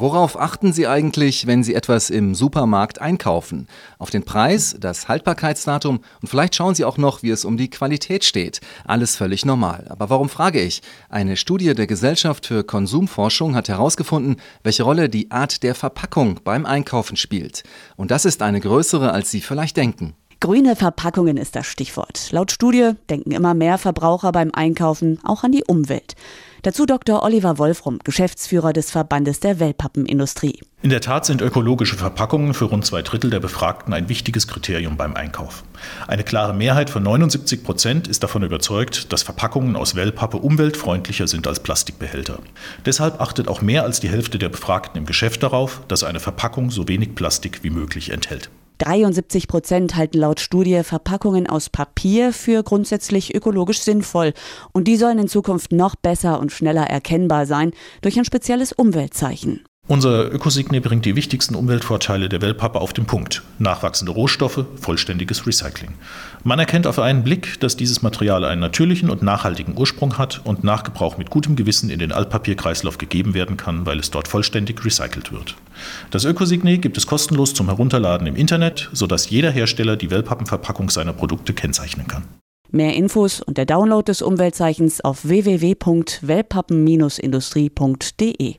Worauf achten Sie eigentlich, wenn Sie etwas im Supermarkt einkaufen? Auf den Preis, das Haltbarkeitsdatum und vielleicht schauen Sie auch noch, wie es um die Qualität steht. Alles völlig normal. Aber warum frage ich? Eine Studie der Gesellschaft für Konsumforschung hat herausgefunden, welche Rolle die Art der Verpackung beim Einkaufen spielt. Und das ist eine größere, als Sie vielleicht denken. Grüne Verpackungen ist das Stichwort. Laut Studie denken immer mehr Verbraucher beim Einkaufen auch an die Umwelt. Dazu Dr. Oliver Wolfrum, Geschäftsführer des Verbandes der Wellpappenindustrie. In der Tat sind ökologische Verpackungen für rund zwei Drittel der Befragten ein wichtiges Kriterium beim Einkauf. Eine klare Mehrheit von 79 Prozent ist davon überzeugt, dass Verpackungen aus Wellpappe umweltfreundlicher sind als Plastikbehälter. Deshalb achtet auch mehr als die Hälfte der Befragten im Geschäft darauf, dass eine Verpackung so wenig Plastik wie möglich enthält. 73 Prozent halten laut Studie Verpackungen aus Papier für grundsätzlich ökologisch sinnvoll. Und die sollen in Zukunft noch besser und schneller erkennbar sein durch ein spezielles Umweltzeichen. Unser Ökosignet bringt die wichtigsten Umweltvorteile der Wellpappe auf den Punkt. Nachwachsende Rohstoffe, vollständiges Recycling. Man erkennt auf einen Blick, dass dieses Material einen natürlichen und nachhaltigen Ursprung hat und nach Gebrauch mit gutem Gewissen in den Altpapierkreislauf gegeben werden kann, weil es dort vollständig recycelt wird. Das Ökosignet gibt es kostenlos zum Herunterladen im Internet, sodass jeder Hersteller die Wellpappenverpackung seiner Produkte kennzeichnen kann. Mehr Infos und der Download des Umweltzeichens auf www.wellpappen-industrie.de